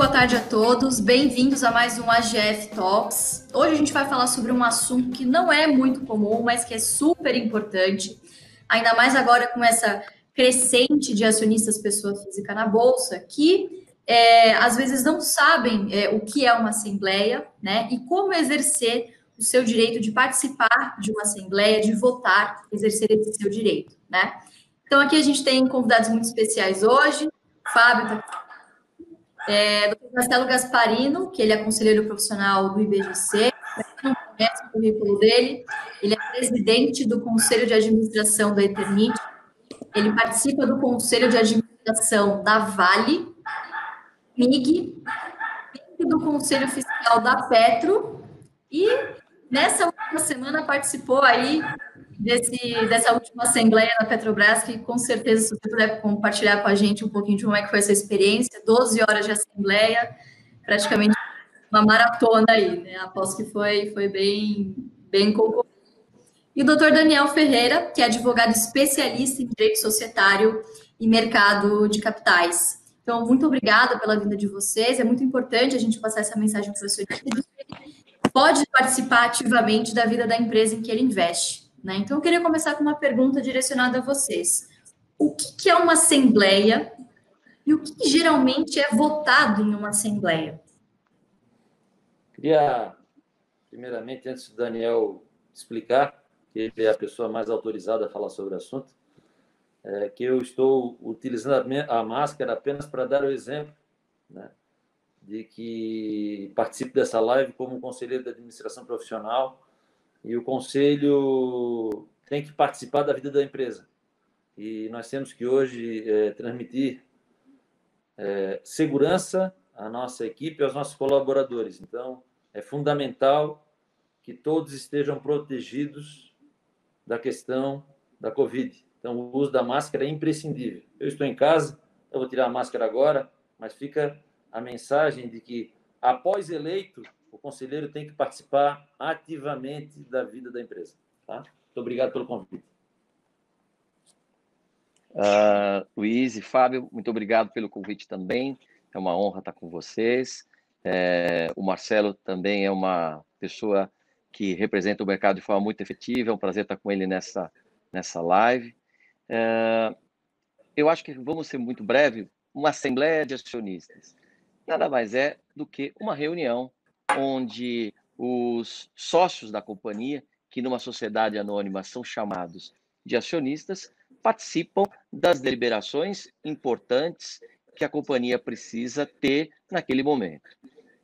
boa tarde a todos. Bem-vindos a mais um AGF Talks. Hoje a gente vai falar sobre um assunto que não é muito comum, mas que é super importante, ainda mais agora com essa crescente de acionistas pessoa física na bolsa, que é, às vezes não sabem é, o que é uma assembleia, né, e como exercer o seu direito de participar de uma assembleia, de votar, exercer esse seu direito, né? Então aqui a gente tem convidados muito especiais hoje. Fábio tá é, Dr. Marcelo Gasparino, que ele é conselheiro profissional do IBGC, não conhece o currículo dele, ele é presidente do Conselho de Administração da Eternit, ele participa do Conselho de Administração da Vale, MIG, do Conselho Fiscal da Petro, e nessa última semana participou aí desse, dessa última assembleia da Petrobras, que com certeza, se você puder compartilhar com a gente um pouquinho de como é que foi essa experiência, 12 horas de assembleia, praticamente uma maratona aí, né? Aposto que foi, foi bem, bem concorrido. E o doutor Daniel Ferreira, que é advogado especialista em direito societário e mercado de capitais. Então, muito obrigada pela vinda de vocês. É muito importante a gente passar essa mensagem para o senhor. Pode participar ativamente da vida da empresa em que ele investe. Né? Então, eu queria começar com uma pergunta direcionada a vocês. O que, que é uma assembleia e o que, que geralmente é votado em uma assembleia? Queria, primeiramente, antes do Daniel explicar, que ele é a pessoa mais autorizada a falar sobre o assunto, é que eu estou utilizando a, máscara apenas para dar o exemplo né, de que participo dessa live como conselheiro de administração profissional e o conselho tem que participar da vida da empresa. E nós temos que hoje é, transmitir é, segurança à nossa equipe e aos nossos colaboradores. Então, é fundamental que todos estejam protegidos da questão da Covid. Então, o uso da máscara é imprescindível. Eu estou em casa, eu vou tirar a máscara agora, mas fica a mensagem de que, após eleito, o conselheiro tem que participar ativamente da vida da empresa. Tá? Muito obrigado pelo convite. Uh, Luiz e Fábio, muito obrigado pelo convite também. É uma honra estar com vocês. É, o Marcelo também é uma pessoa que representa o mercado de forma muito efetiva. É um prazer estar com ele nessa, nessa live. É, eu acho que vamos ser muito breve. Uma assembleia de acionistas nada mais é do que uma reunião onde os sócios da companhia, que numa sociedade anônima são chamados de acionistas, participam das deliberações importantes que a companhia precisa ter naquele momento.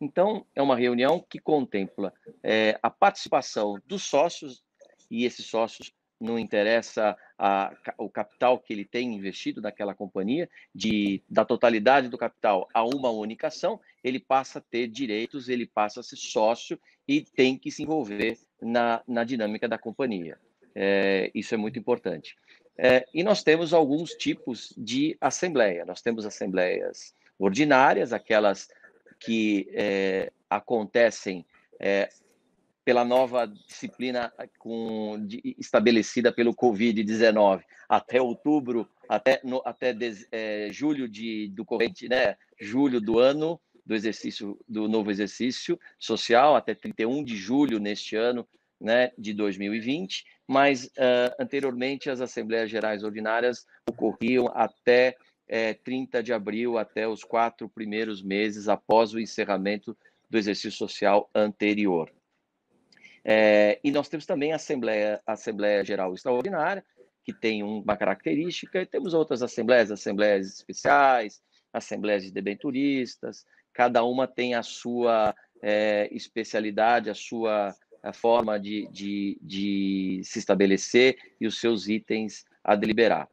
Então, é uma reunião que contempla é, a participação dos sócios, e esses sócios não interessa a, o capital que ele tem investido naquela companhia, de, da totalidade do capital a uma única ação, ele passa a ter direitos, ele passa a ser sócio e tem que se envolver na, na dinâmica da companhia. É, isso é muito importante. É, e nós temos alguns tipos de assembleia. Nós temos assembleias ordinárias, aquelas que é, acontecem é, pela nova disciplina com, de, estabelecida pelo Covid-19 até outubro, até, no, até de, é, julho de, do corrente, né? Julho do ano do exercício do novo exercício social até 31 de julho neste ano, né, de 2020, mas uh, anteriormente as assembleias gerais ordinárias ocorriam até é, 30 de abril, até os quatro primeiros meses após o encerramento do exercício social anterior. É, e nós temos também a Assembleia, a Assembleia Geral Extraordinária, que tem uma característica, e temos outras assembleias, assembleias especiais, assembleias de debenturistas, cada uma tem a sua é, especialidade, a sua a forma de, de, de se estabelecer e os seus itens a deliberar.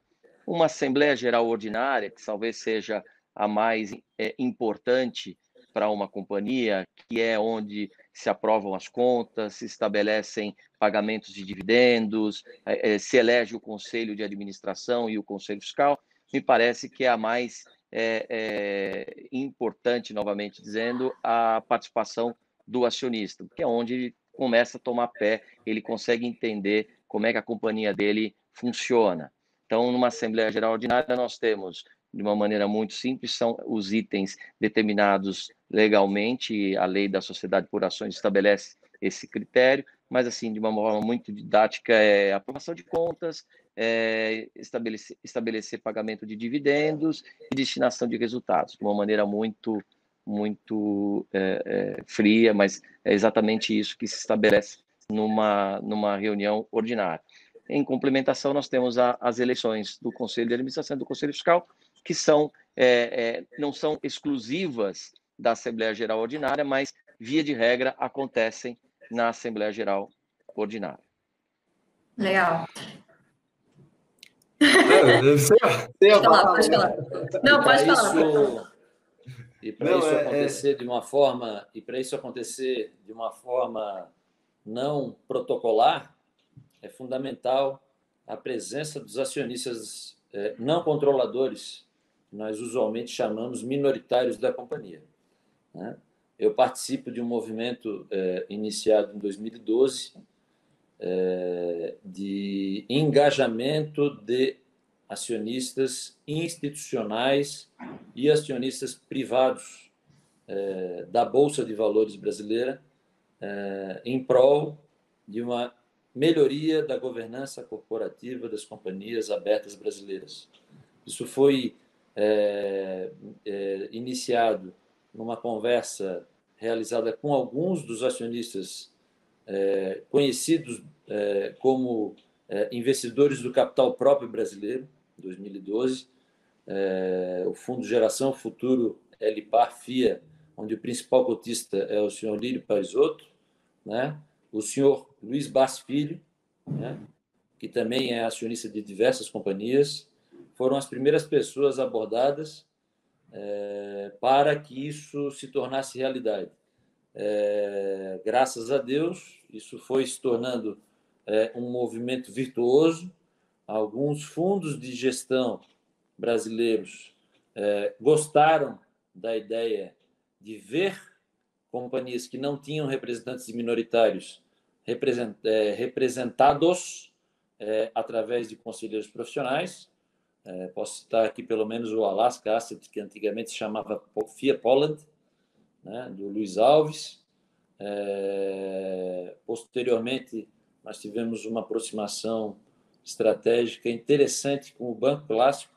Uma Assembleia Geral Ordinária, que talvez seja a mais é, importante para uma companhia, que é onde se aprovam as contas, se estabelecem pagamentos de dividendos, é, é, se elege o conselho de administração e o conselho fiscal, me parece que é a mais é, é, importante, novamente dizendo, a participação do acionista, que é onde ele começa a tomar pé, ele consegue entender como é que a companhia dele funciona. Então, numa Assembleia Geral Ordinária, nós temos de uma maneira muito simples, são os itens determinados legalmente, a lei da sociedade por ações estabelece esse critério, mas assim, de uma forma muito didática, é aprovação de contas, é estabelecer, estabelecer pagamento de dividendos e destinação de resultados, de uma maneira muito, muito é, é, fria, mas é exatamente isso que se estabelece numa, numa reunião ordinária. Em complementação, nós temos a, as eleições do Conselho de Administração do Conselho Fiscal, que são, é, é, não são exclusivas da Assembleia Geral Ordinária, mas, via de regra, acontecem na Assembleia Geral Ordinária. Legal. pode falar, pode falar. Não, pode falar. Isso, e para isso é, é, acontecer é... de uma forma e para isso acontecer de uma forma não protocolar, é fundamental a presença dos acionistas é, não controladores, nós usualmente chamamos minoritários da companhia. Né? Eu participo de um movimento é, iniciado em 2012 é, de engajamento de acionistas institucionais e acionistas privados é, da Bolsa de Valores brasileira em prol de uma melhoria da governança corporativa das companhias abertas brasileiras. Isso foi é, é, iniciado numa conversa realizada com alguns dos acionistas é, conhecidos é, como é, investidores do capital próprio brasileiro, em 2012, é, o Fundo Geração Futuro LPAR FIA, onde o principal cotista é o senhor Lírio Parisotto, né? o senhor Luiz Bass Filho, né? que também é acionista de diversas companhias, foram as primeiras pessoas abordadas é, para que isso se tornasse realidade. É, graças a Deus, isso foi se tornando é, um movimento virtuoso. Alguns fundos de gestão brasileiros gostaram da ideia de ver companhias que não tinham representantes minoritários represent, representados através de conselheiros profissionais. É, posso citar aqui pelo menos o Alaska Asset, que antigamente se chamava FIA Poland, né, do Luiz Alves. É, posteriormente, nós tivemos uma aproximação estratégica interessante com o Banco Clássico,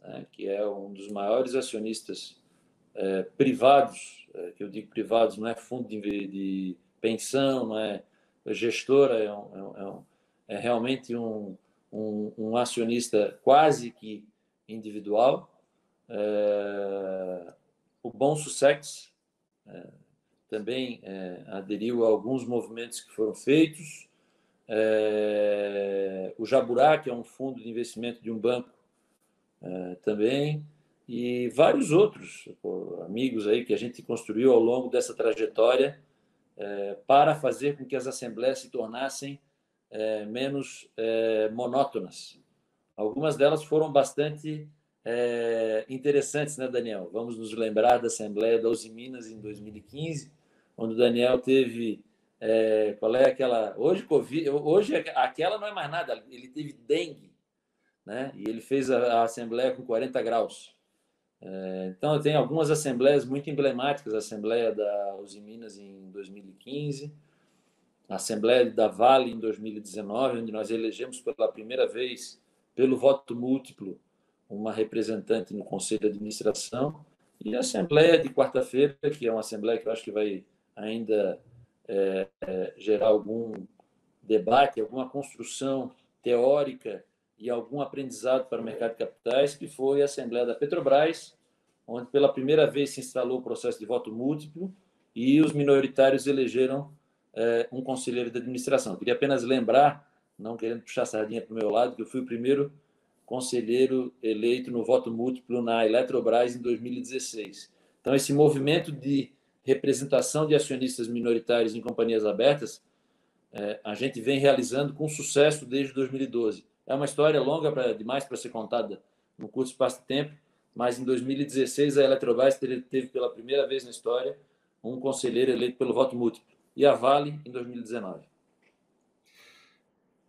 né, que é um dos maiores acionistas é, privados, é, que eu digo privados, não é fundo de, de pensão, não é gestora, é, um, é, um, é realmente um, um, um, acionista quase que individual. É, o Bom Sussex é, também é, aderiu a alguns movimentos que foram feitos. É, o Jaburá, que é um fundo de investimento de um banco, é, também, e vários outros amigos aí que a gente construiu ao longo dessa trajetória para fazer com que as assembleias se tornassem é, menos é, monótonas. Algumas delas foram bastante é, interessantes, né, Daniel? Vamos nos lembrar da Assembleia da Uzi Minas em 2015, onde o Daniel teve é, qual é aquela. Hoje, COVID, hoje aquela não é mais nada, ele teve dengue, né? E ele fez a, a Assembleia com 40 graus. É, então, tem algumas assembleias muito emblemáticas a Assembleia da Uzi Minas em 2015, Assembleia da Vale em 2019, onde nós elegemos pela primeira vez, pelo voto múltiplo, uma representante no Conselho de Administração, e a Assembleia de quarta-feira, que é uma Assembleia que eu acho que vai ainda é, é, gerar algum debate, alguma construção teórica e algum aprendizado para o mercado de capitais, que foi a Assembleia da Petrobras, onde pela primeira vez se instalou o processo de voto múltiplo e os minoritários elegeram é, um conselheiro de administração. Eu queria apenas lembrar, não querendo puxar a sardinha para o meu lado, que eu fui o primeiro conselheiro eleito no voto múltiplo na Eletrobras em 2016. Então, esse movimento de representação de acionistas minoritários em companhias abertas, é, a gente vem realizando com sucesso desde 2012. É uma história longa pra, demais para ser contada no curto espaço de tempo, mas em 2016 a Eletrobras teve, teve pela primeira vez na história um conselheiro eleito pelo voto múltiplo, e a Vale em 2019.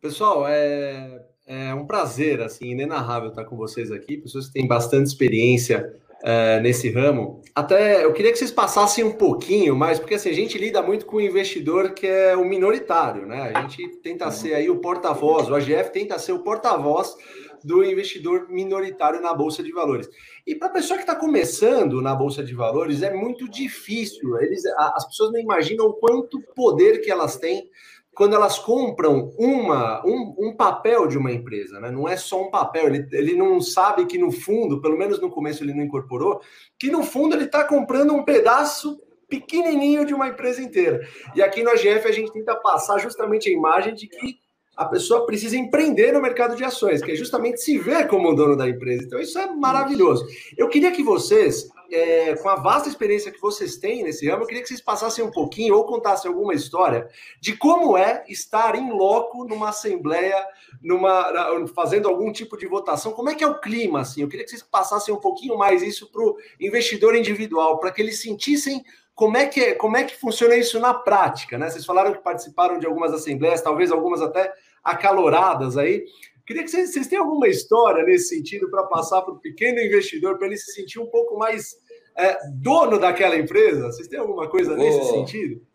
Pessoal, é, é um prazer, assim, inenarrável estar com vocês aqui, pessoas que têm bastante experiência é, nesse ramo. Até eu queria que vocês passassem um pouquinho mais, porque assim, a gente lida muito com o investidor que é o minoritário, né? A gente tenta ser aí o porta-voz, o AGF tenta ser o porta-voz do investidor minoritário na Bolsa de Valores. E para a pessoa que está começando na Bolsa de Valores, é muito difícil. Eles, as pessoas não imaginam quanto poder que elas têm quando elas compram uma, um, um, papel de uma empresa, né? não é só um papel, ele, ele não sabe que no fundo, pelo menos no começo ele não incorporou, que no fundo ele está comprando um pedaço pequenininho de uma empresa inteira. E aqui no AGF a gente tenta passar justamente a imagem de que a pessoa precisa empreender no mercado de ações, que é justamente se ver como dono da empresa. Então, isso é maravilhoso. Eu queria que vocês, é, com a vasta experiência que vocês têm nesse ramo, eu queria que vocês passassem um pouquinho ou contassem alguma história de como é estar em loco numa assembleia, numa, fazendo algum tipo de votação. Como é que é o clima? Assim? Eu queria que vocês passassem um pouquinho mais isso para o investidor individual, para que eles sentissem como é, que, como é que funciona isso na prática, né? Vocês falaram que participaram de algumas assembleias, talvez algumas até acaloradas aí. Queria que vocês, vocês tenham alguma história nesse sentido para passar para o pequeno investidor, para ele se sentir um pouco mais é, dono daquela empresa. Vocês têm alguma coisa vou, nesse sentido?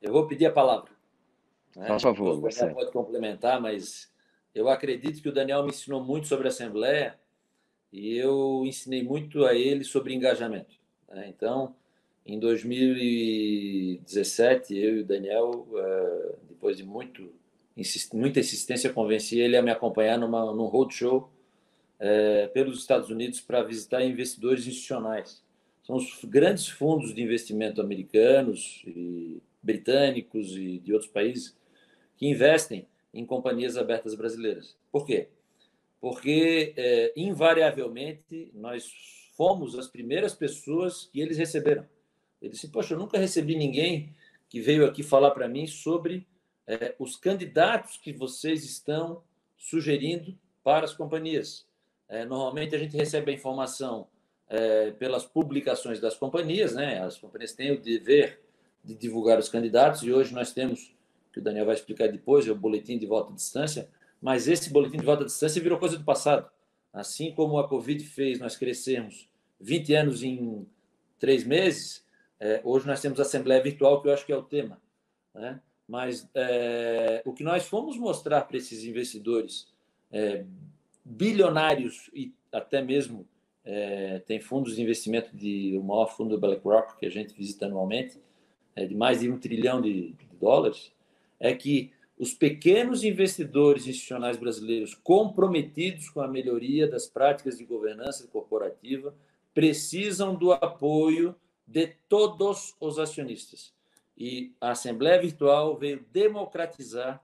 Eu vou pedir a palavra. Né? Por favor, você pode complementar, mas eu acredito que o Daniel me ensinou muito sobre a Assembleia e eu ensinei muito a ele sobre engajamento. Né? Então, em 2017, eu e o Daniel, eh, depois de muito, muita insistência, convenci ele a me acompanhar numa, num roadshow é, pelos Estados Unidos para visitar investidores institucionais. São os grandes fundos de investimento americanos, e britânicos e de outros países que investem em companhias abertas brasileiras. Por quê? Porque, é, invariavelmente, nós fomos as primeiras pessoas que eles receberam. Ele disse: Poxa, eu nunca recebi ninguém que veio aqui falar para mim sobre é, os candidatos que vocês estão sugerindo para as companhias. É, normalmente a gente recebe a informação é, pelas publicações das companhias, né? As companhias têm o dever de divulgar os candidatos e hoje nós temos, que o Daniel vai explicar depois, é o boletim de volta à distância, mas esse boletim de volta à distância virou coisa do passado. Assim como a Covid fez nós crescermos 20 anos em três meses, é, hoje nós temos Assembleia Virtual, que eu acho que é o tema. Né? Mas é, o que nós fomos mostrar para esses investidores é, bilionários e até mesmo é, tem fundos de investimento de o maior fundo do BlackRock que a gente visita anualmente, é, de mais de um trilhão de, de dólares, é que os pequenos investidores institucionais brasileiros comprometidos com a melhoria das práticas de governança corporativa precisam do apoio de todos os acionistas. E a Assembleia Virtual veio democratizar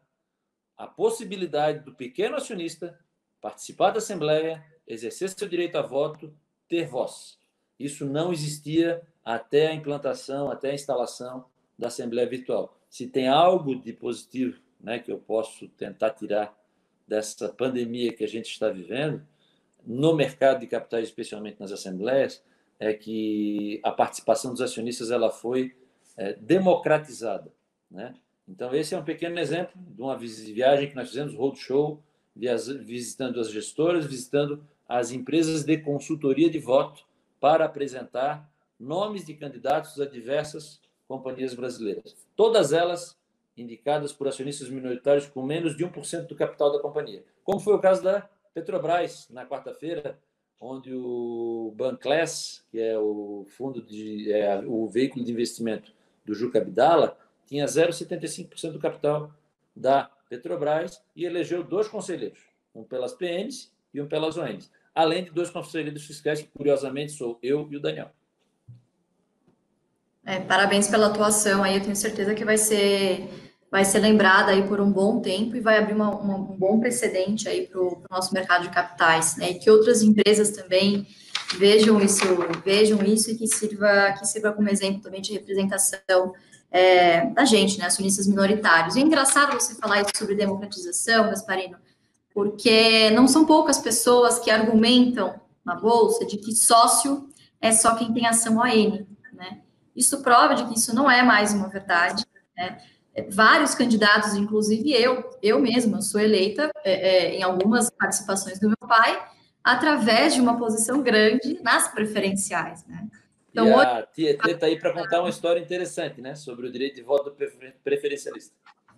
a possibilidade do pequeno acionista participar da Assembleia, exercer seu direito a voto, ter voz. Isso não existia até a implantação, até a instalação da Assembleia Virtual. Se tem algo de positivo né, que eu posso tentar tirar dessa pandemia que a gente está vivendo, no mercado de capitais, especialmente nas assembleias, é que a participação dos acionistas ela foi é, democratizada. Né? Então, esse é um pequeno exemplo de uma viagem que nós fizemos, roadshow, visitando as gestoras, visitando as empresas de consultoria de voto para apresentar nomes de candidatos a diversas companhias brasileiras. Todas elas indicadas por acionistas minoritários com menos de 1% do capital da companhia. Como foi o caso da Petrobras, na quarta-feira, onde o Banclass, que é o fundo de é, o veículo de investimento do Juca Abdala, tinha 0,75% do capital da Petrobras e elegeu dois conselheiros, um pelas PNs e um pelas ONs, além de dois conselheiros fiscais, que curiosamente sou eu e o Daniel. É, parabéns pela atuação aí, eu tenho certeza que vai ser vai ser lembrada aí por um bom tempo e vai abrir uma, uma, um bom precedente aí para o nosso mercado de capitais, né? E que outras empresas também vejam isso, vejam isso e que sirva, que sirva como exemplo também de representação é, da gente, né? Acionistas minoritários. E é engraçado você falar sobre democratização, Gasparino, porque não são poucas pessoas que argumentam na bolsa de que sócio é só quem tem ação ON, né? Isso prova de que isso não é mais uma verdade, né? Vários candidatos, inclusive eu, eu mesma sou eleita é, é, em algumas participações do meu pai, através de uma posição grande nas preferenciais, né? Então, e a Tietê está aí para contar uma história interessante, né? Sobre o direito de voto preferencialista.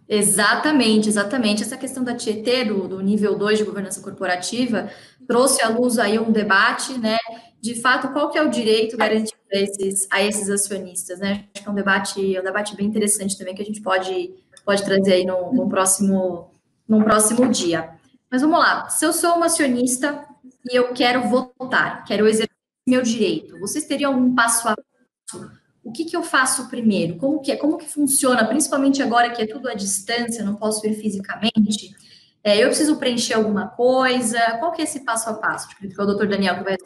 Exatamente, exatamente. Essa questão da Tietê, do, do nível 2 de governança corporativa, trouxe à luz aí um debate, né? De fato, qual que é o direito garantido a esses, a esses acionistas, né? Acho que é um debate, é um debate bem interessante também que a gente pode, pode trazer aí no, no próximo, no próximo dia. Mas vamos lá. Se eu sou uma acionista e eu quero votar, quero exercer meu direito, vocês teriam algum passo a passo? O que, que eu faço primeiro? Como que é? Como que funciona? Principalmente agora que é tudo à distância, não posso ir fisicamente. É, eu preciso preencher alguma coisa? Qual que é esse passo a passo? Acredito que é o doutor Daniel que vai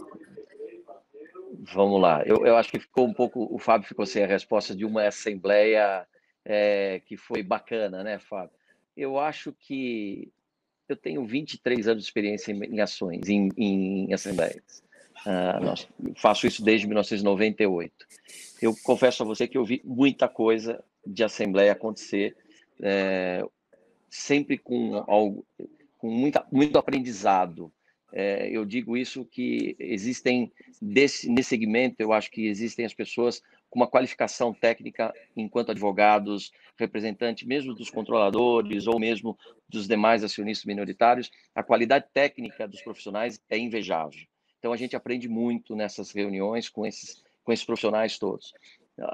Vamos lá. Eu, eu acho que ficou um pouco. O Fábio ficou sem a resposta de uma assembleia é, que foi bacana, né, Fábio? Eu acho que eu tenho 23 anos de experiência em, em ações, em, em assembleias. Uh, nós, faço isso desde 1998. Eu confesso a você que eu vi muita coisa de assembleia acontecer, é, sempre com, algo, com muita, muito aprendizado. É, eu digo isso que existem, desse, nesse segmento, eu acho que existem as pessoas com uma qualificação técnica enquanto advogados, representantes mesmo dos controladores ou mesmo dos demais acionistas minoritários, a qualidade técnica dos profissionais é invejável. Então a gente aprende muito nessas reuniões com esses, com esses profissionais todos.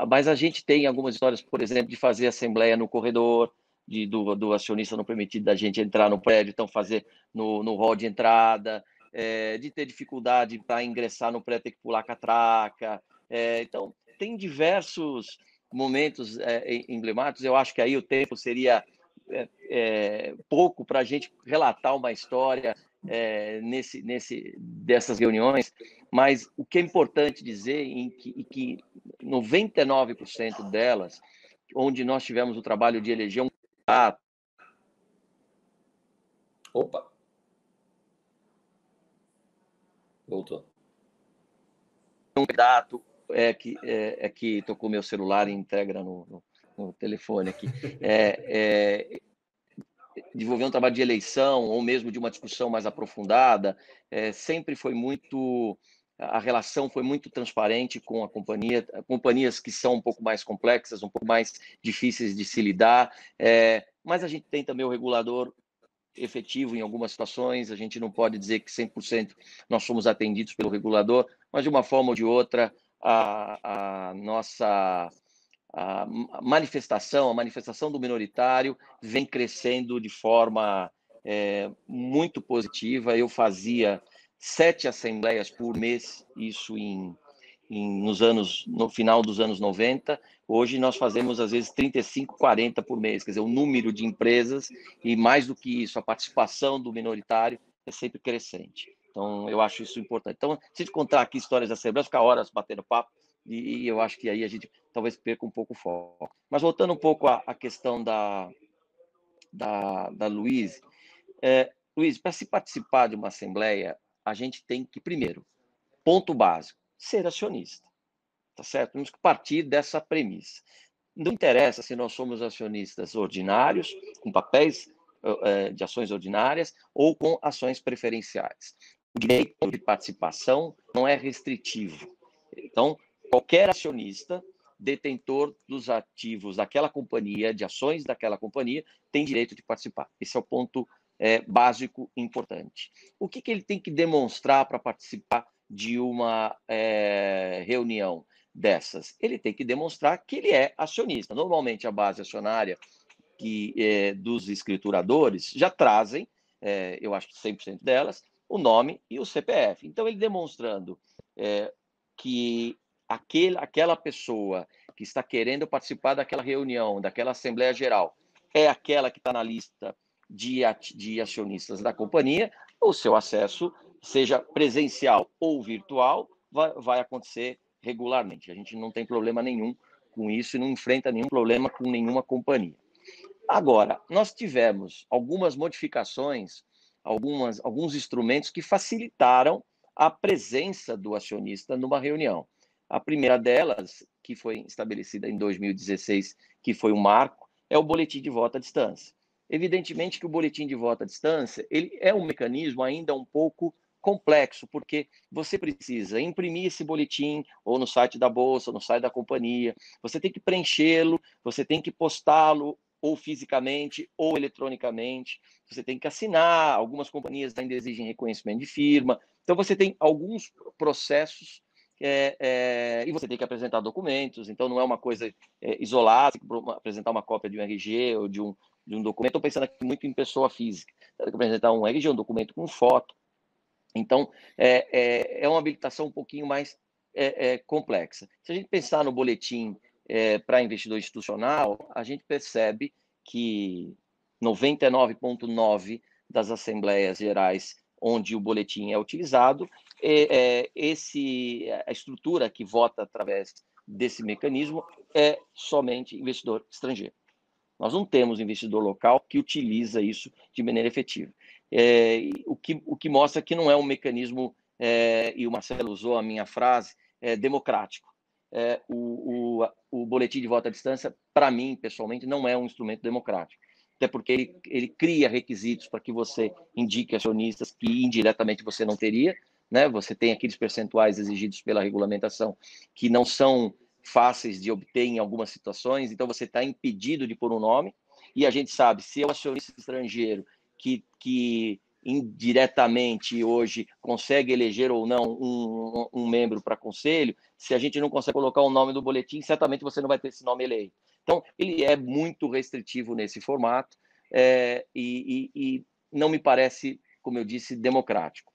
Mas a gente tem algumas histórias, por exemplo, de fazer assembleia no corredor, de, do, do acionista não permitido da gente entrar no prédio, então fazer no, no hall de entrada, é, de ter dificuldade para ingressar no prédio, ter que pular catraca. É, então, tem diversos momentos é, emblemáticos. Eu acho que aí o tempo seria é, é, pouco para a gente relatar uma história é, nesse, nesse, dessas reuniões, mas o que é importante dizer em que, que 99% delas, onde nós tivemos o trabalho de eleger um. Opa! Voltou. Um candidato é que, é, é que tocou meu celular e entrega no, no, no telefone aqui. É, é, desenvolver um trabalho de eleição ou mesmo de uma discussão mais aprofundada, é, sempre foi muito a relação foi muito transparente com a companhia, companhias que são um pouco mais complexas, um pouco mais difíceis de se lidar, é, mas a gente tem também o regulador efetivo em algumas situações, a gente não pode dizer que 100% nós somos atendidos pelo regulador, mas de uma forma ou de outra a, a nossa a manifestação, a manifestação do minoritário vem crescendo de forma é, muito positiva. Eu fazia sete assembleias por mês, isso em, em, nos anos, no final dos anos 90. Hoje nós fazemos às vezes 35, 40 por mês, quer dizer, o número de empresas e mais do que isso, a participação do minoritário é sempre crescente. Então, eu acho isso importante. Então, se gente contar aqui histórias da Assembleia, ficar horas batendo papo, e, eu acho que aí a gente talvez perca um pouco o foco. Mas voltando um pouco à, à questão da, da, da Luiz, é, Luiz, para se participar de uma assembleia, a gente tem que, primeiro, ponto básico, ser acionista. Tá certo? Temos que partir dessa premissa. Não interessa se nós somos acionistas ordinários, com papéis é, de ações ordinárias ou com ações preferenciais. O direito de participação não é restritivo. Então, qualquer acionista detentor dos ativos daquela companhia, de ações daquela companhia, tem direito de participar. Esse é o ponto é, básico importante. O que, que ele tem que demonstrar para participar de uma é, reunião dessas? Ele tem que demonstrar que ele é acionista. Normalmente, a base acionária que, é, dos escrituradores já trazem, é, eu acho que 100% delas, o nome e o CPF. Então, ele demonstrando que aquele, aquela pessoa que está querendo participar daquela reunião, daquela Assembleia Geral, é aquela que está na lista de, de acionistas da companhia, o seu acesso, seja presencial ou virtual, vai, vai acontecer regularmente. A gente não tem problema nenhum com isso e não enfrenta nenhum problema com nenhuma companhia. Agora, nós tivemos algumas modificações, algumas, alguns instrumentos que facilitaram a presença do acionista numa reunião. A primeira delas, que foi estabelecida em 2016, que foi um marco, é o boletim de voto à distância. Evidentemente que o boletim de voto à distância ele é um mecanismo ainda um pouco complexo, porque você precisa imprimir esse boletim ou no site da bolsa, ou no site da companhia, você tem que preenchê-lo, você tem que postá-lo ou fisicamente ou eletronicamente, você tem que assinar, algumas companhias ainda exigem reconhecimento de firma, então você tem alguns processos é, é, e você tem que apresentar documentos, então não é uma coisa é, isolada, apresentar uma cópia de um RG ou de um, de um documento, estou pensando aqui muito em pessoa física, tem que apresentar um RG, um documento com foto, então, é, é, é uma habilitação um pouquinho mais é, é complexa. Se a gente pensar no boletim é, para investidor institucional, a gente percebe que 99,9% das assembleias gerais onde o boletim é utilizado, é, esse, a estrutura que vota através desse mecanismo é somente investidor estrangeiro. Nós não temos investidor local que utiliza isso de maneira efetiva é, o, que, o que mostra que não é um mecanismo, é, e o Marcelo usou a minha frase, é, democrático. É, o, o, o boletim de voto à distância, para mim, pessoalmente, não é um instrumento democrático. Até porque ele, ele cria requisitos para que você indique acionistas que indiretamente você não teria, né? Você tem aqueles percentuais exigidos pela regulamentação que não são fáceis de obter em algumas situações, então você está impedido de pôr um nome, e a gente sabe, se é um acionista estrangeiro que, que indiretamente hoje consegue eleger ou não um, um membro para conselho, se a gente não consegue colocar o nome no boletim, certamente você não vai ter esse nome eleito. Então, ele é muito restritivo nesse formato é, e, e, e não me parece, como eu disse, democrático.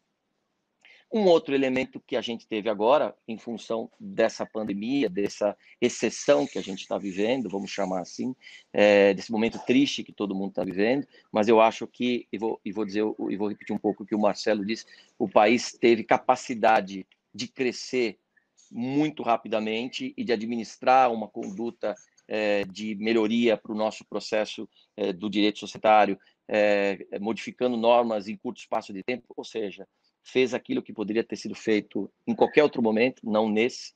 Um outro elemento que a gente teve agora, em função dessa pandemia, dessa exceção que a gente está vivendo, vamos chamar assim, é, desse momento triste que todo mundo está vivendo, mas eu acho que, e vou, e vou dizer, e vou repetir um pouco o que o Marcelo disse, o país teve capacidade de crescer muito rapidamente e de administrar uma conduta é, de melhoria para o nosso processo é, do direito societário, é, modificando normas em curto espaço de tempo, ou seja, fez aquilo que poderia ter sido feito em qualquer outro momento, não nesse,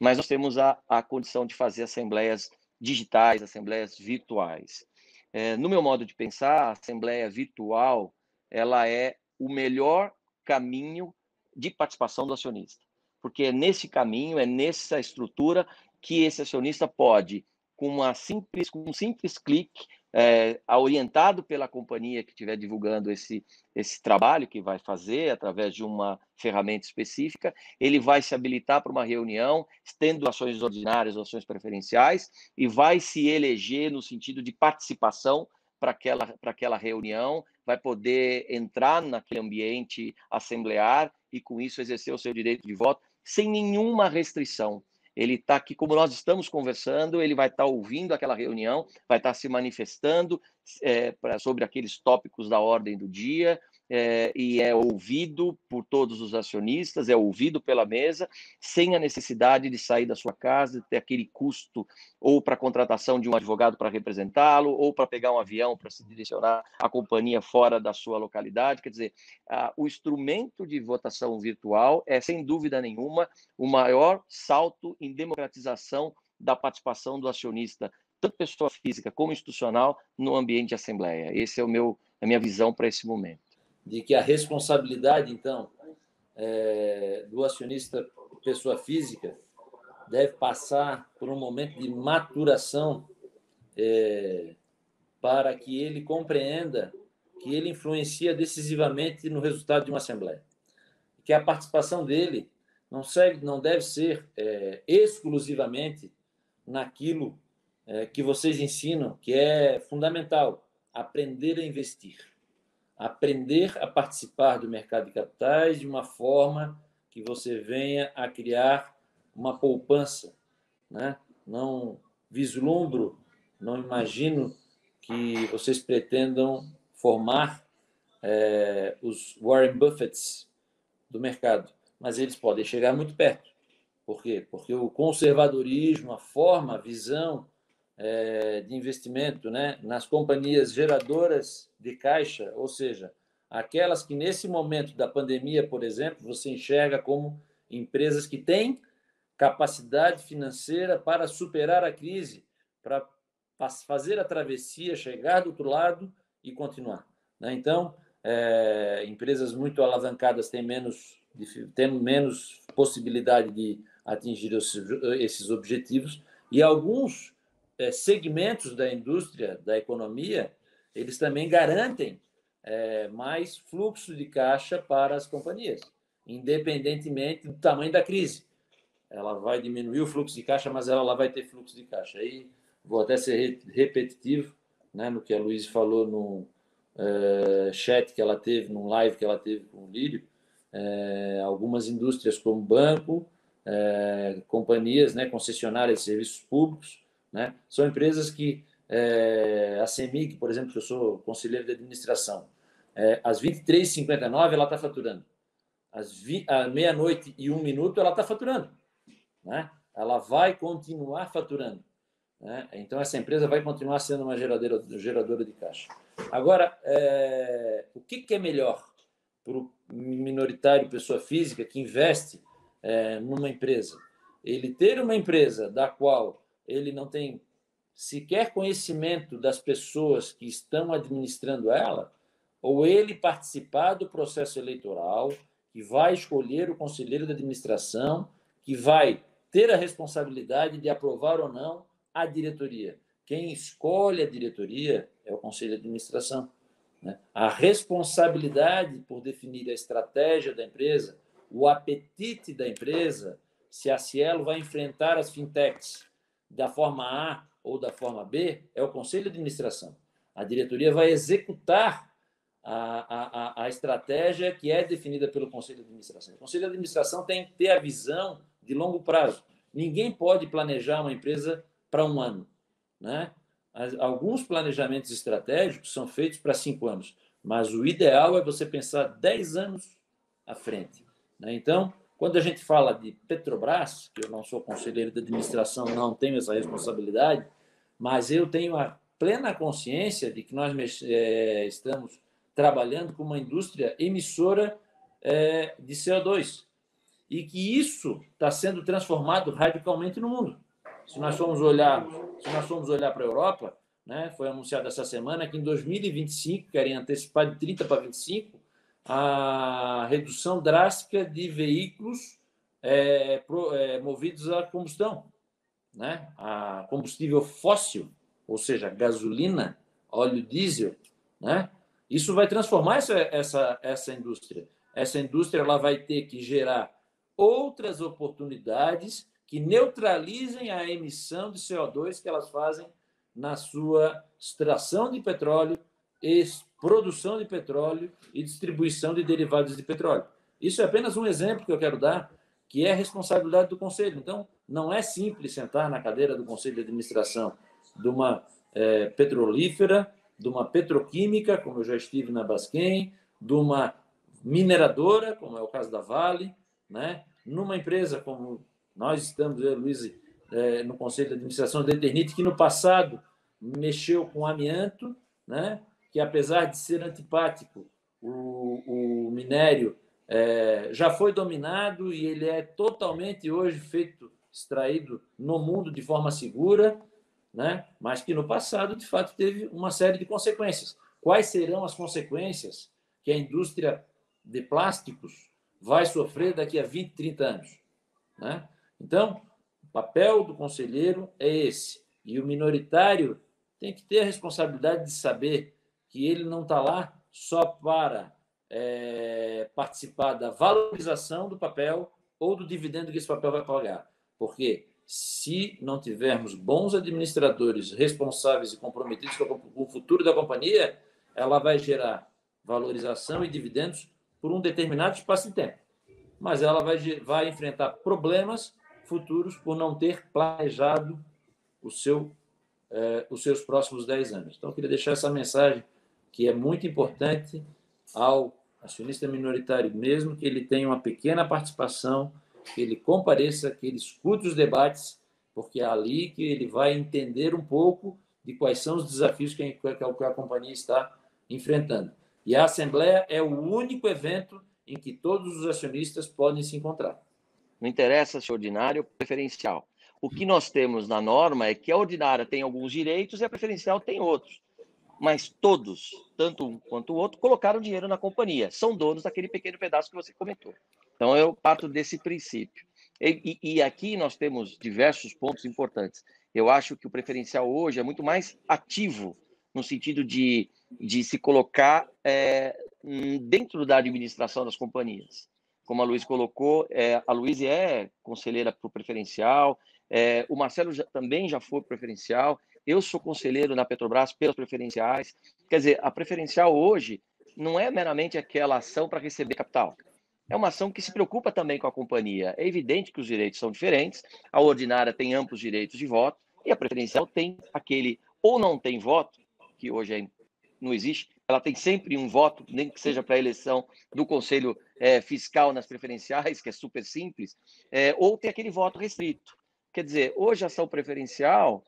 mas nós temos a, a condição de fazer assembleias digitais, assembleias virtuais. É, no meu modo de pensar, a assembleia virtual ela é o melhor caminho de participação do acionista, porque é nesse caminho, é nessa estrutura que esse acionista pode, com uma simples, com um simples clique, é, orientado pela companhia que estiver divulgando esse, esse trabalho que vai fazer através de uma ferramenta específica, ele vai se habilitar para uma reunião, tendo ações ordinárias, ações preferenciais, e vai se eleger no sentido de participação para aquela, para aquela reunião, vai poder entrar naquele ambiente assemblear e, com isso, exercer o seu direito de voto sem nenhuma restrição ele está aqui, como nós estamos conversando, ele vai estar tá ouvindo aquela reunião, vai estar tá se manifestando é, pra, sobre aqueles tópicos da ordem do dia, é, e é ouvido por todos os acionistas, é ouvido pela mesa, sem a necessidade de sair da sua casa, ter aquele custo ou para a contratação de um advogado para representá-lo, ou para pegar um avião para se direcionar à companhia fora da sua localidade. Quer dizer, a, o instrumento de votação virtual é, sem dúvida nenhuma, o maior salto em democratização da participação do acionista, tanto pessoa física como institucional, no ambiente de assembleia. Esse é o meu, a minha visão para esse momento de que a responsabilidade, então, é, do acionista pessoa física deve passar por um momento de maturação é, para que ele compreenda que ele influencia decisivamente no resultado de uma assembleia. Que a participação dele não, segue, não deve ser é, exclusivamente naquilo é, que vocês ensinam, que é fundamental, aprender a investir aprender a participar do mercado de capitais de uma forma que você venha a criar uma poupança. Né? Não vislumbro, não imagino que vocês pretendam formar é, os Warren Buffetts do mercado, mas eles podem chegar muito perto. Por quê? Porque o conservadorismo, a forma, a visão é, de investimento né, nas companhias geradoras de caixa, ou seja, aquelas que nesse momento da pandemia, por exemplo, você enxerga como empresas que têm capacidade financeira para superar a crise, para fazer a travessia, chegar do outro lado e continuar. Né? Então, é, empresas muito alavancadas têm menos, têm menos possibilidade de atingir esses objetivos e alguns é, segmentos da indústria, da economia, eles também garantem é, mais fluxo de caixa para as companhias, independentemente do tamanho da crise. Ela vai diminuir o fluxo de caixa, mas ela vai ter fluxo de caixa. Aí vou até ser repetitivo né, no que a Luiz falou no é, chat que ela teve, num live que ela teve com o Lírio. É, algumas indústrias como banco, é, companhias, né, concessionárias de serviços públicos, né, são empresas que é, a CEMIG, por exemplo, que eu sou conselheiro de administração, é, às 23h59 ela está faturando. Às meia-noite e um minuto ela está faturando. Né? Ela vai continuar faturando. Né? Então, essa empresa vai continuar sendo uma geradora, geradora de caixa. Agora, é, o que, que é melhor para o minoritário, pessoa física, que investe é, numa empresa? Ele ter uma empresa da qual ele não tem sequer conhecimento das pessoas que estão administrando ela, ou ele participar do processo eleitoral, que vai escolher o conselheiro de administração, que vai ter a responsabilidade de aprovar ou não a diretoria. Quem escolhe a diretoria é o conselho de administração. Né? A responsabilidade por definir a estratégia da empresa, o apetite da empresa, se a Cielo vai enfrentar as fintechs da forma A ou da forma B, é o conselho de administração. A diretoria vai executar a, a, a estratégia que é definida pelo conselho de administração. O conselho de administração tem que ter a visão de longo prazo. Ninguém pode planejar uma empresa para um ano. Né? Alguns planejamentos estratégicos são feitos para cinco anos, mas o ideal é você pensar dez anos à frente. Né? Então, quando a gente fala de Petrobras, que eu não sou conselheiro de administração, não tenho essa responsabilidade, mas eu tenho a plena consciência de que nós é, estamos trabalhando com uma indústria emissora é, de CO2 e que isso está sendo transformado radicalmente no mundo. Se nós formos olhar, se nós formos olhar para a Europa, né, foi anunciado essa semana que em 2025 querem antecipar de 30 para 25 a redução drástica de veículos é, pro, é, movidos a combustão, né, a combustível fóssil, ou seja, gasolina, óleo diesel, né? Isso vai transformar essa, essa, essa indústria. Essa indústria ela vai ter que gerar outras oportunidades que neutralizem a emissão de CO2 que elas fazem na sua extração de petróleo, produção de petróleo e distribuição de derivados de petróleo. Isso é apenas um exemplo que eu quero dar, que é a responsabilidade do conselho. Então, não é simples sentar na cadeira do conselho de administração de uma é, petrolífera, de uma petroquímica, como eu já estive na Basquem, de uma mineradora, como é o caso da Vale, né? numa empresa como nós estamos, eu Luiz, é, no Conselho de Administração da Eternite, que no passado mexeu com amianto, né? Que apesar de ser antipático, o, o minério é, já foi dominado e ele é totalmente hoje feito, extraído no mundo de forma segura, né? mas que no passado, de fato, teve uma série de consequências. Quais serão as consequências que a indústria de plásticos vai sofrer daqui a 20, 30 anos? Né? Então, o papel do conselheiro é esse. E o minoritário tem que ter a responsabilidade de saber que ele não está lá só para é, participar da valorização do papel ou do dividendo que esse papel vai pagar. Porque se não tivermos bons administradores responsáveis e comprometidos com o futuro da companhia, ela vai gerar valorização e dividendos por um determinado espaço de tempo. Mas ela vai, vai enfrentar problemas futuros por não ter planejado o seu, eh, os seus próximos 10 anos. Então, eu queria deixar essa mensagem que é muito importante ao acionista minoritário, mesmo que ele tenha uma pequena participação, que ele compareça, que ele escute os debates, porque é ali que ele vai entender um pouco de quais são os desafios que a, companhia está enfrentando. E a Assembleia é o único evento em que todos os acionistas podem se encontrar. Não interessa se é ordinário ou preferencial. O que nós temos na norma é que a ordinária tem alguns direitos e a preferencial tem outros. Mas todos, tanto um quanto o outro, colocaram dinheiro na companhia. São donos daquele pequeno pedaço que você comentou. Então, eu parto desse princípio. E, e, e aqui nós temos diversos pontos importantes. Eu acho que o preferencial hoje é muito mais ativo, no sentido de, de se colocar é, dentro da administração das companhias. Como a Luiz colocou, é, a Luiz é conselheira para o preferencial, é, o Marcelo já, também já foi preferencial, eu sou conselheiro na Petrobras pelas preferenciais. Quer dizer, a preferencial hoje não é meramente aquela ação para receber capital é uma ação que se preocupa também com a companhia. É evidente que os direitos são diferentes, a ordinária tem amplos direitos de voto e a preferencial tem aquele ou não tem voto, que hoje é, não existe, ela tem sempre um voto, nem que seja para a eleição do Conselho é, Fiscal nas preferenciais, que é super simples, é, ou tem aquele voto restrito. Quer dizer, hoje a ação preferencial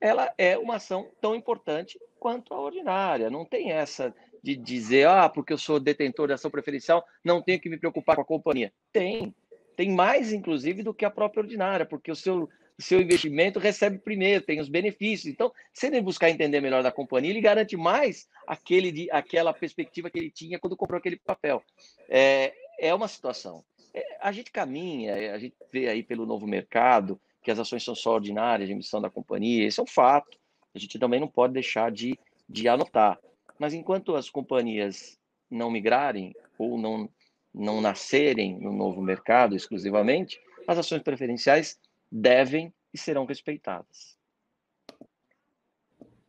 ela é uma ação tão importante quanto a ordinária. Não tem essa de dizer, ah, porque eu sou detentor de ação preferencial, não tenho que me preocupar com a companhia. Tem. Tem mais, inclusive, do que a própria ordinária, porque o seu, o seu investimento recebe primeiro, tem os benefícios. Então, se ele buscar entender melhor da companhia, ele garante mais aquele de, aquela perspectiva que ele tinha quando comprou aquele papel. É, é uma situação. É, a gente caminha, a gente vê aí pelo novo mercado que as ações são só ordinárias de emissão da companhia, esse é um fato. A gente também não pode deixar de, de anotar. Mas enquanto as companhias não migrarem ou não, não nascerem no novo mercado exclusivamente, as ações preferenciais devem e serão respeitadas.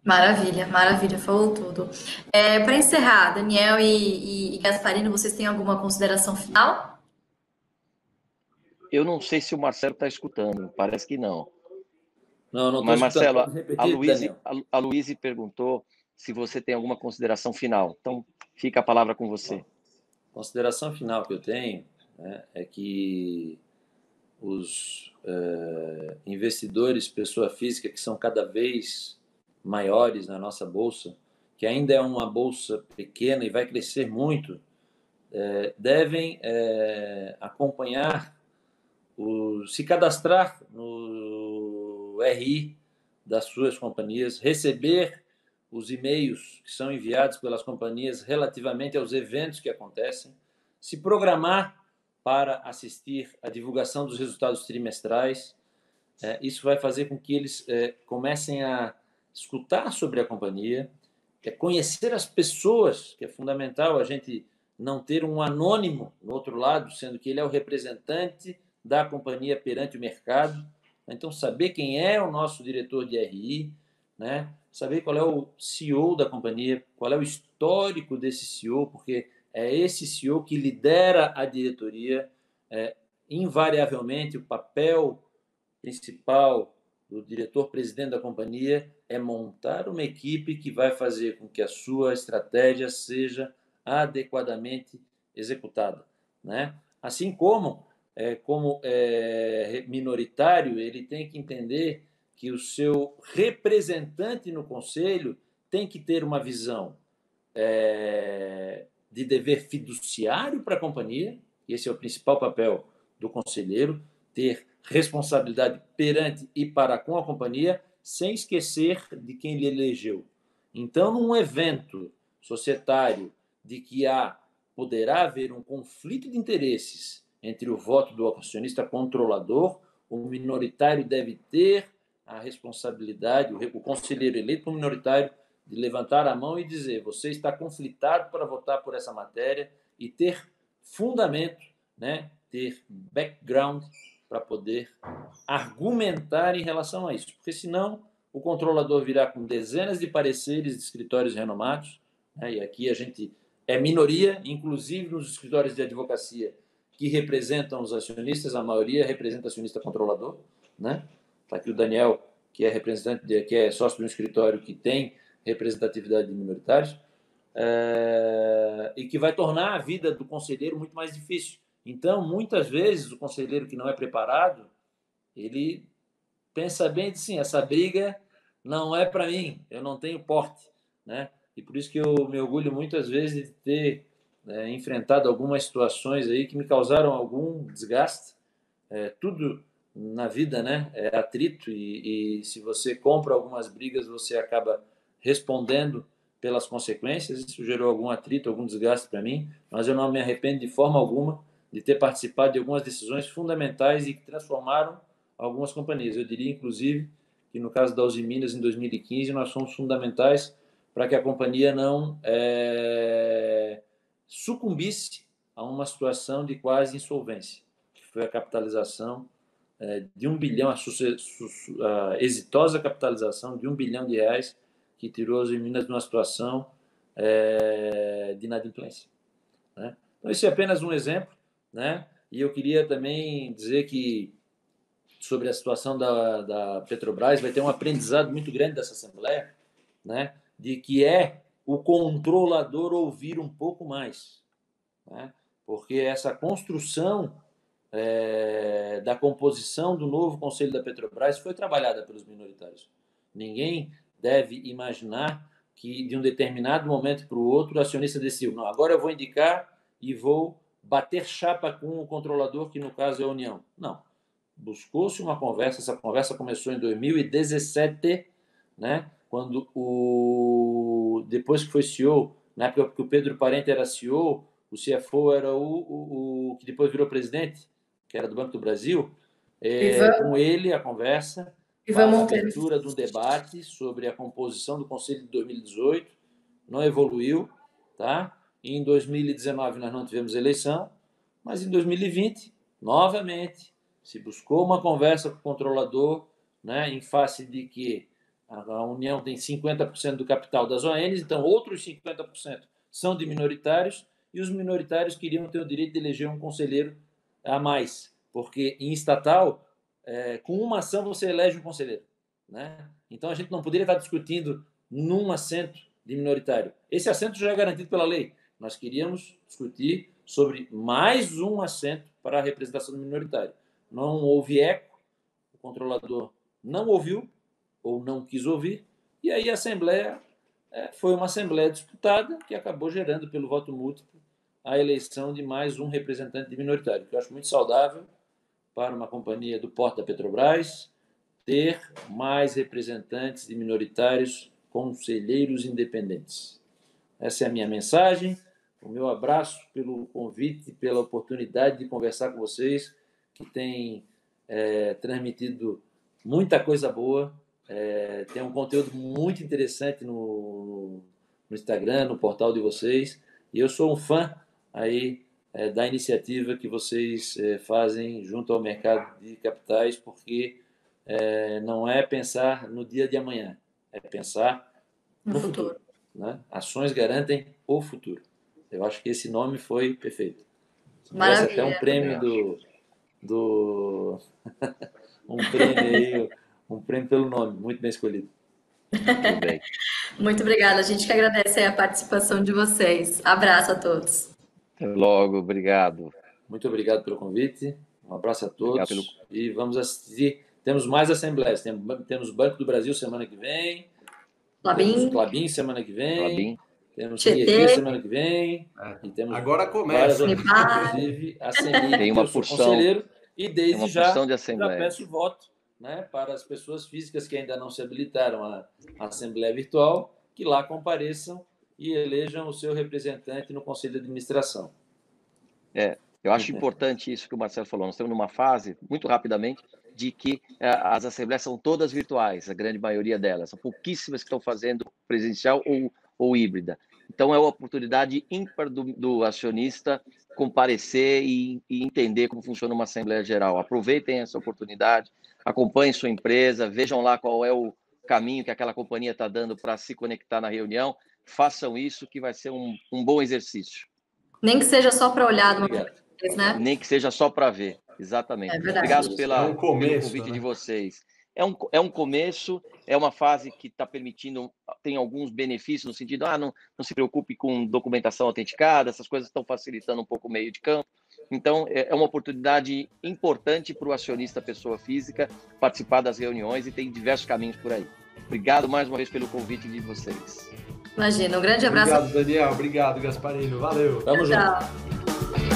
Maravilha, maravilha, falou tudo. É, Para encerrar, Daniel e, e, e Gasparino, vocês têm alguma consideração final? Eu não sei se o Marcelo está escutando, parece que não. Não, não Mas, Marcelo, a, a Luíse perguntou se você tem alguma consideração final. Então, fica a palavra com você. Consideração final que eu tenho né, é que os é, investidores, pessoa física, que são cada vez maiores na nossa bolsa, que ainda é uma bolsa pequena e vai crescer muito, é, devem é, acompanhar, o, se cadastrar no RI das suas companhias, receber os e-mails que são enviados pelas companhias relativamente aos eventos que acontecem, se programar para assistir à divulgação dos resultados trimestrais. É, isso vai fazer com que eles é, comecem a escutar sobre a companhia, é conhecer as pessoas, que é fundamental a gente não ter um anônimo no outro lado, sendo que ele é o representante da companhia perante o mercado. Então, saber quem é o nosso diretor de RI, né? saber qual é o CEO da companhia, qual é o histórico desse CEO, porque é esse CEO que lidera a diretoria. É, invariavelmente, o papel principal do diretor-presidente da companhia é montar uma equipe que vai fazer com que a sua estratégia seja adequadamente executada, né? Assim como, é, como é, minoritário, ele tem que entender que o seu representante no conselho tem que ter uma visão é, de dever fiduciário para a companhia, esse é o principal papel do conselheiro, ter responsabilidade perante e para com a companhia, sem esquecer de quem lhe elegeu. Então, num evento societário de que há poderá haver um conflito de interesses entre o voto do acionista controlador, o minoritário deve ter a responsabilidade, o conselheiro eleito por minoritário, de levantar a mão e dizer: você está conflitado para votar por essa matéria e ter fundamento, né, ter background para poder argumentar em relação a isso. Porque senão o controlador virá com dezenas de pareceres de escritórios renomados, né, e aqui a gente é minoria, inclusive nos escritórios de advocacia que representam os acionistas, a maioria representa acionista controlador, né? Está aqui o Daniel, que é representante, de, que é sócio de um escritório que tem representatividade de minoritários, é, e que vai tornar a vida do conselheiro muito mais difícil. Então, muitas vezes, o conselheiro que não é preparado, ele pensa bem de sim, essa briga não é para mim, eu não tenho porte, né? E por isso que eu me orgulho muitas vezes de ter é, enfrentado algumas situações aí que me causaram algum desgaste. É, tudo na vida, né? É atrito e, e, se você compra algumas brigas, você acaba respondendo pelas consequências. Isso gerou algum atrito, algum desgaste para mim, mas eu não me arrependo de forma alguma de ter participado de algumas decisões fundamentais e que transformaram algumas companhias. Eu diria, inclusive, que no caso da Uzi Minas, em 2015, nós fomos fundamentais para que a companhia não é, sucumbisse a uma situação de quase insolvência, que foi a capitalização é, de um bilhão, a, a, exitosa capitalização de um bilhão de reais que tirou as Minas de uma situação é, de inadimplência. Né? Então, esse é apenas um exemplo, né? E eu queria também dizer que sobre a situação da, da Petrobras vai ter um aprendizado muito grande dessa Assembleia, né? De que é o controlador ouvir um pouco mais, né? Porque essa construção é, da composição do novo Conselho da Petrobras foi trabalhada pelos minoritários. Ninguém deve imaginar que de um determinado momento para o outro o acionista decidiu, não, agora eu vou indicar e vou bater chapa com o controlador, que no caso é a União. Não. Buscou-se uma conversa, essa conversa começou em 2017, né? quando o. Depois que foi CEO, na época que o Pedro Parente era CEO, o CFO era o, o, o que depois virou presidente, que era do Banco do Brasil. É, com ele a conversa, Ivan a abertura do debate sobre a composição do Conselho de 2018, não evoluiu, tá? Em 2019 nós não tivemos eleição, mas em 2020, novamente, se buscou uma conversa com o controlador, né, em face de que a União tem 50% do capital das ONs, então outros 50% são de minoritários, e os minoritários queriam ter o direito de eleger um conselheiro a mais, porque em estatal, é, com uma ação você elege um conselheiro. Né? Então a gente não poderia estar discutindo num assento de minoritário. Esse assento já é garantido pela lei. Nós queríamos discutir sobre mais um assento para a representação do minoritário. Não houve eco, o controlador não ouviu ou não quis ouvir, e aí a Assembleia é, foi uma Assembleia disputada que acabou gerando, pelo voto múltiplo, a eleição de mais um representante de minoritário, que eu acho muito saudável para uma companhia do porto da Petrobras ter mais representantes de minoritários conselheiros independentes. Essa é a minha mensagem o meu abraço pelo convite, pela oportunidade de conversar com vocês, que tem é, transmitido muita coisa boa. É, tem um conteúdo muito interessante no, no, Instagram, no portal de vocês. E eu sou um fã aí é, da iniciativa que vocês é, fazem junto ao mercado de capitais, porque é, não é pensar no dia de amanhã, é pensar no, no futuro. futuro né? Ações garantem o futuro. Eu acho que esse nome foi perfeito. Maravilha. até um prêmio do. do um prêmio aí, um prêmio pelo nome, muito bem escolhido. Muito, bem. muito obrigada. A gente que agradece a participação de vocês. Abraço a todos. Até logo, obrigado. Muito obrigado pelo convite. Um abraço a todos. Pelo... E vamos assistir. Temos mais assembleias. Temos Banco do Brasil semana que vem. Clabin. Temos Clabin semana que vem. Clabin. Temos Tietê semana que vem. É. E temos Agora começa. inclusive a CEMI, tem uma porção, conselheiro, e desde já, de já peço voto né, para as pessoas físicas que ainda não se habilitaram à, Assembleia Virtual, que lá compareçam e elejam o seu representante no Conselho de Administração. É, eu acho importante isso que o Marcelo falou. Nós estamos numa fase, muito rapidamente, de que é, as assembleias são todas virtuais, a grande maioria delas. São pouquíssimas que estão fazendo presencial ou ou híbrida. Então, é uma oportunidade ímpar do, do acionista comparecer e, e, entender como funciona uma Assembleia Geral. Aproveitem essa oportunidade, acompanhem sua empresa, vejam lá qual é o caminho que aquela companhia está dando para se conectar na reunião. Façam isso, que vai ser um, um bom exercício. Nem que seja só para olhar uma vez, né? Nem que seja só para ver, exatamente. É Obrigado pela, é um começo, pelo convite né? de vocês é um, é um começo, é uma fase que está permitindo, tem alguns benefícios no sentido, ah, não, não se preocupe com documentação autenticada, essas coisas estão facilitando um pouco o meio de campo. Então, é, é uma oportunidade importante para o acionista pessoa física participar das reuniões e tem diversos caminhos por aí. Obrigado mais uma vez pelo convite de vocês. Imagina, um grande abraço. Obrigado, Daniel. Obrigado, Gasparino. Valeu. Tamo junto.